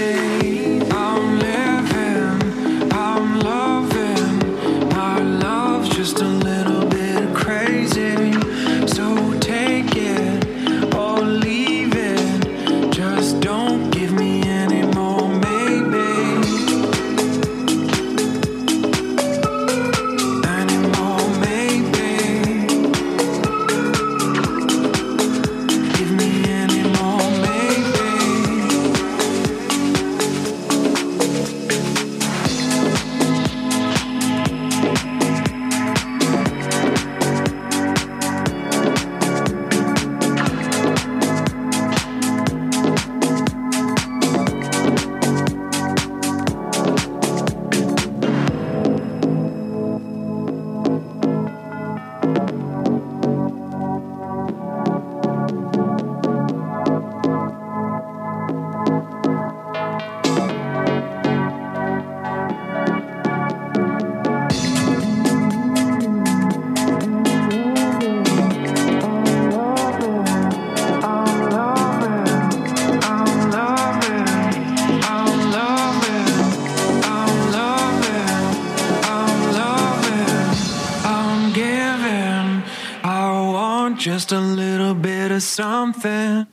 day. Just a little bit of something.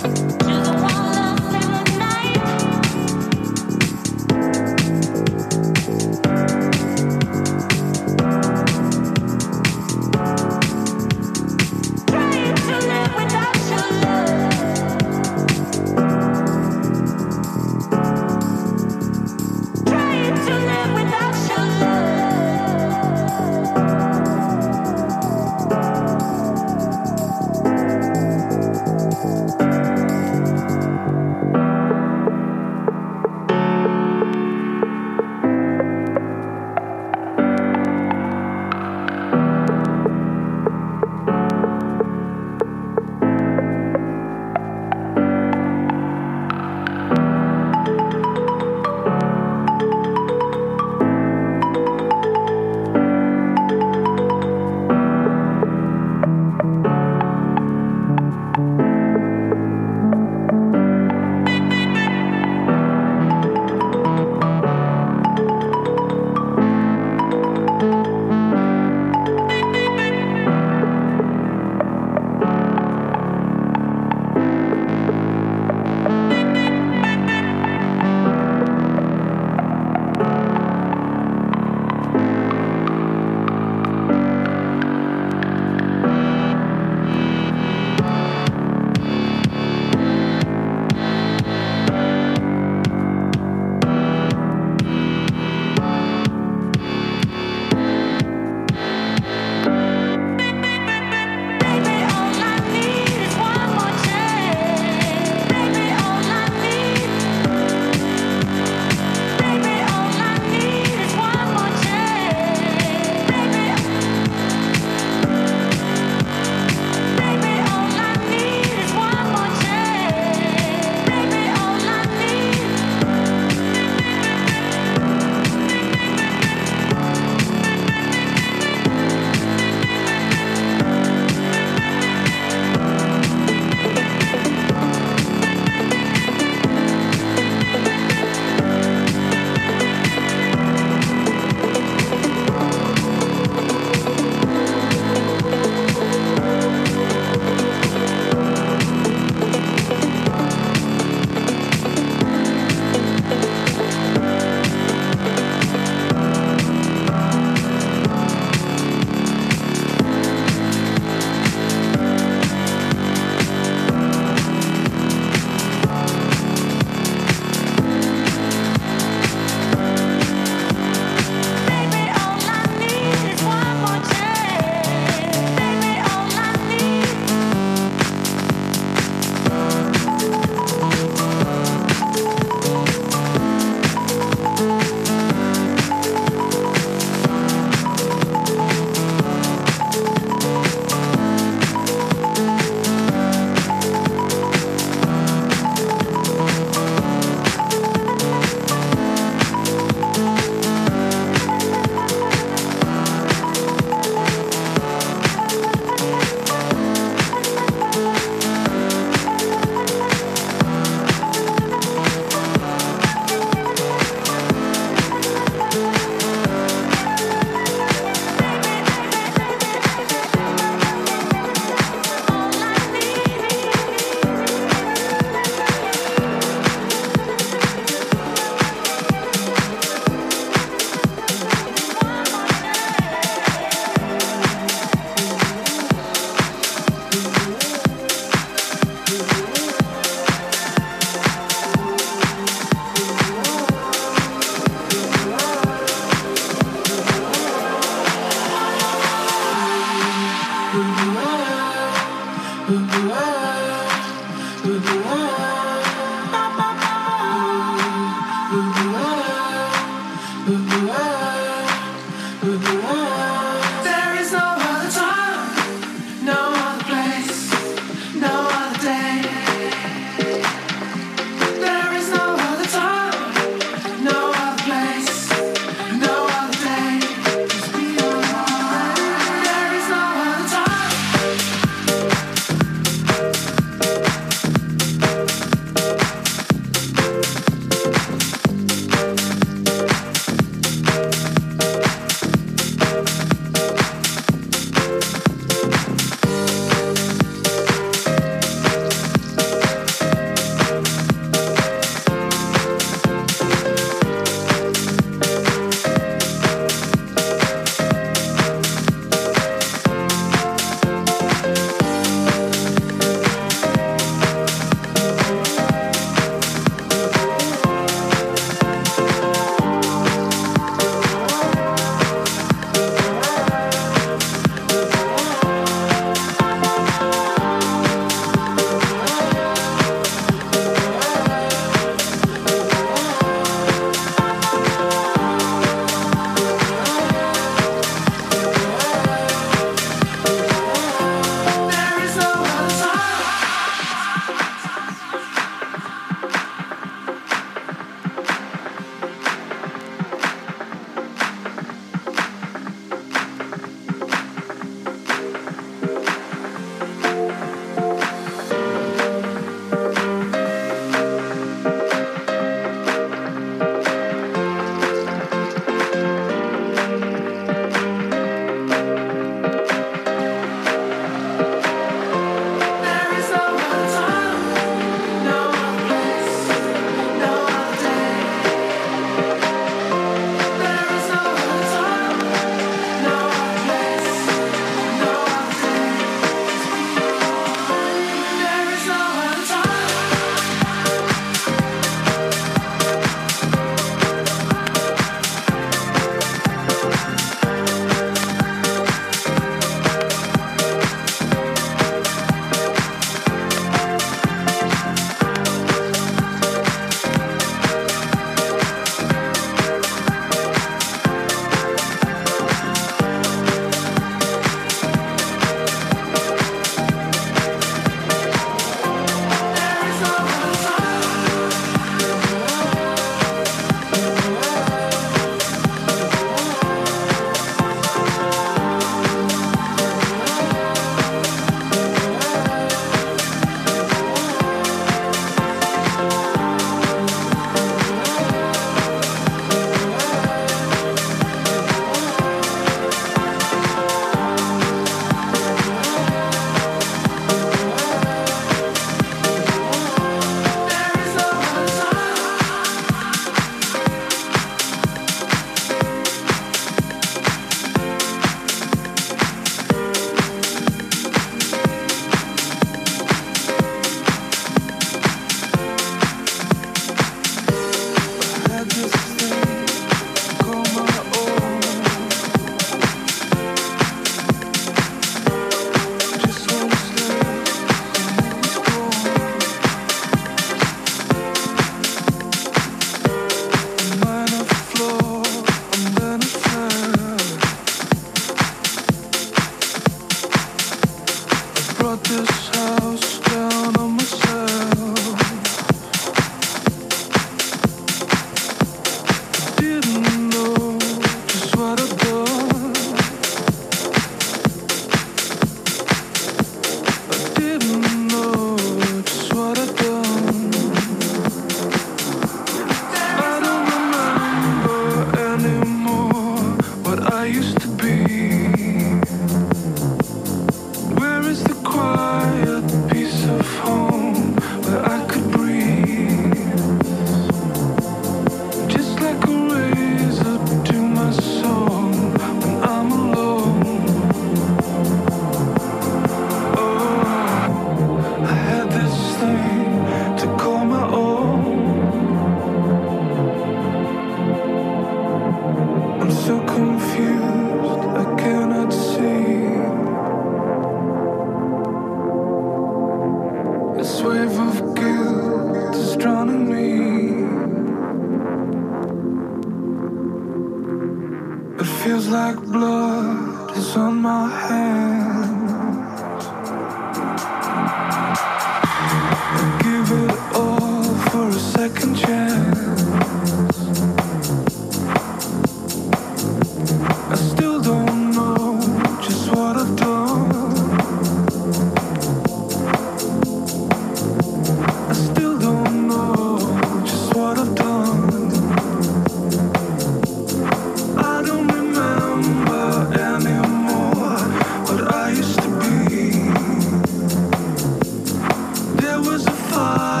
far.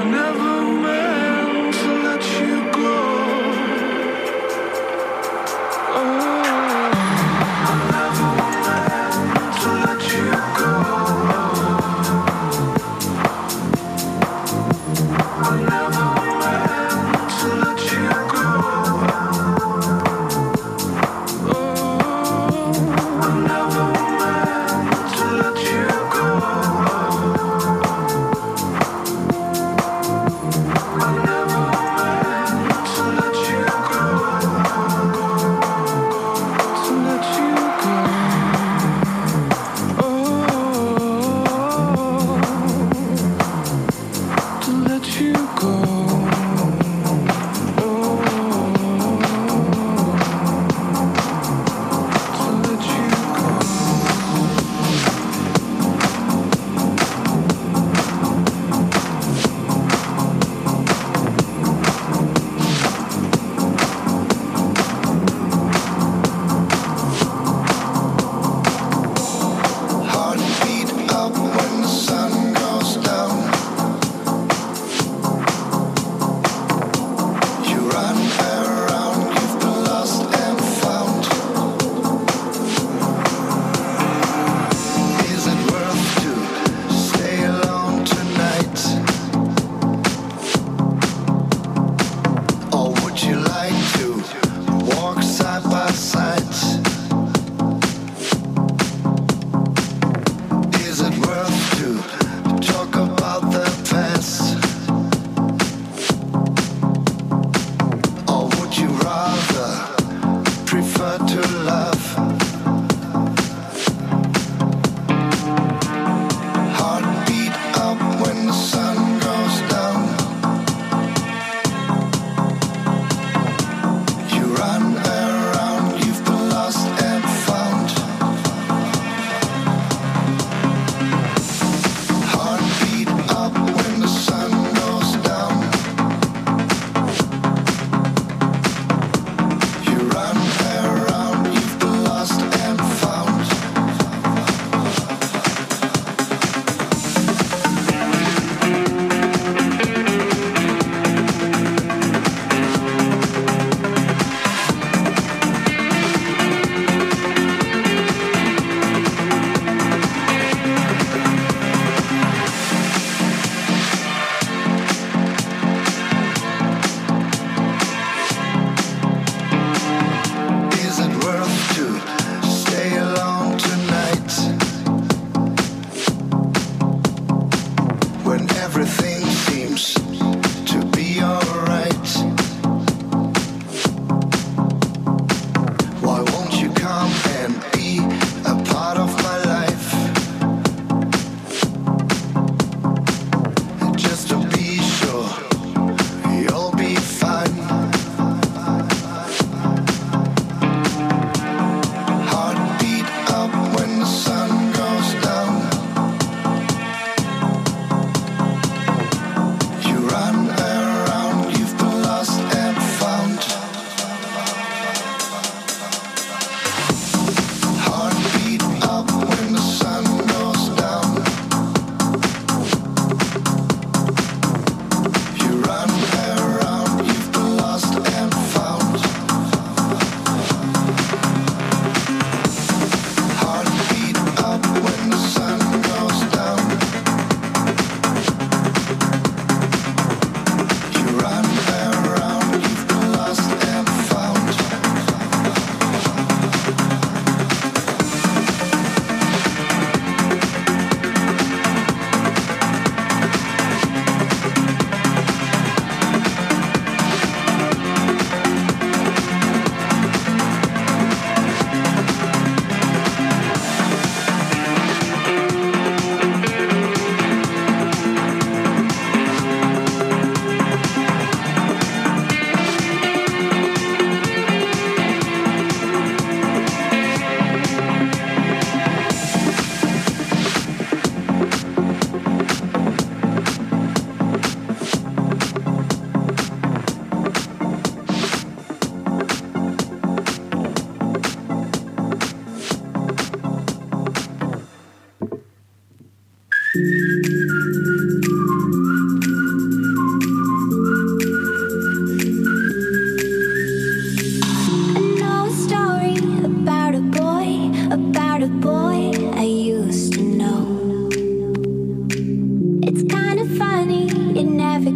I'm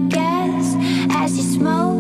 Guess as you smoke.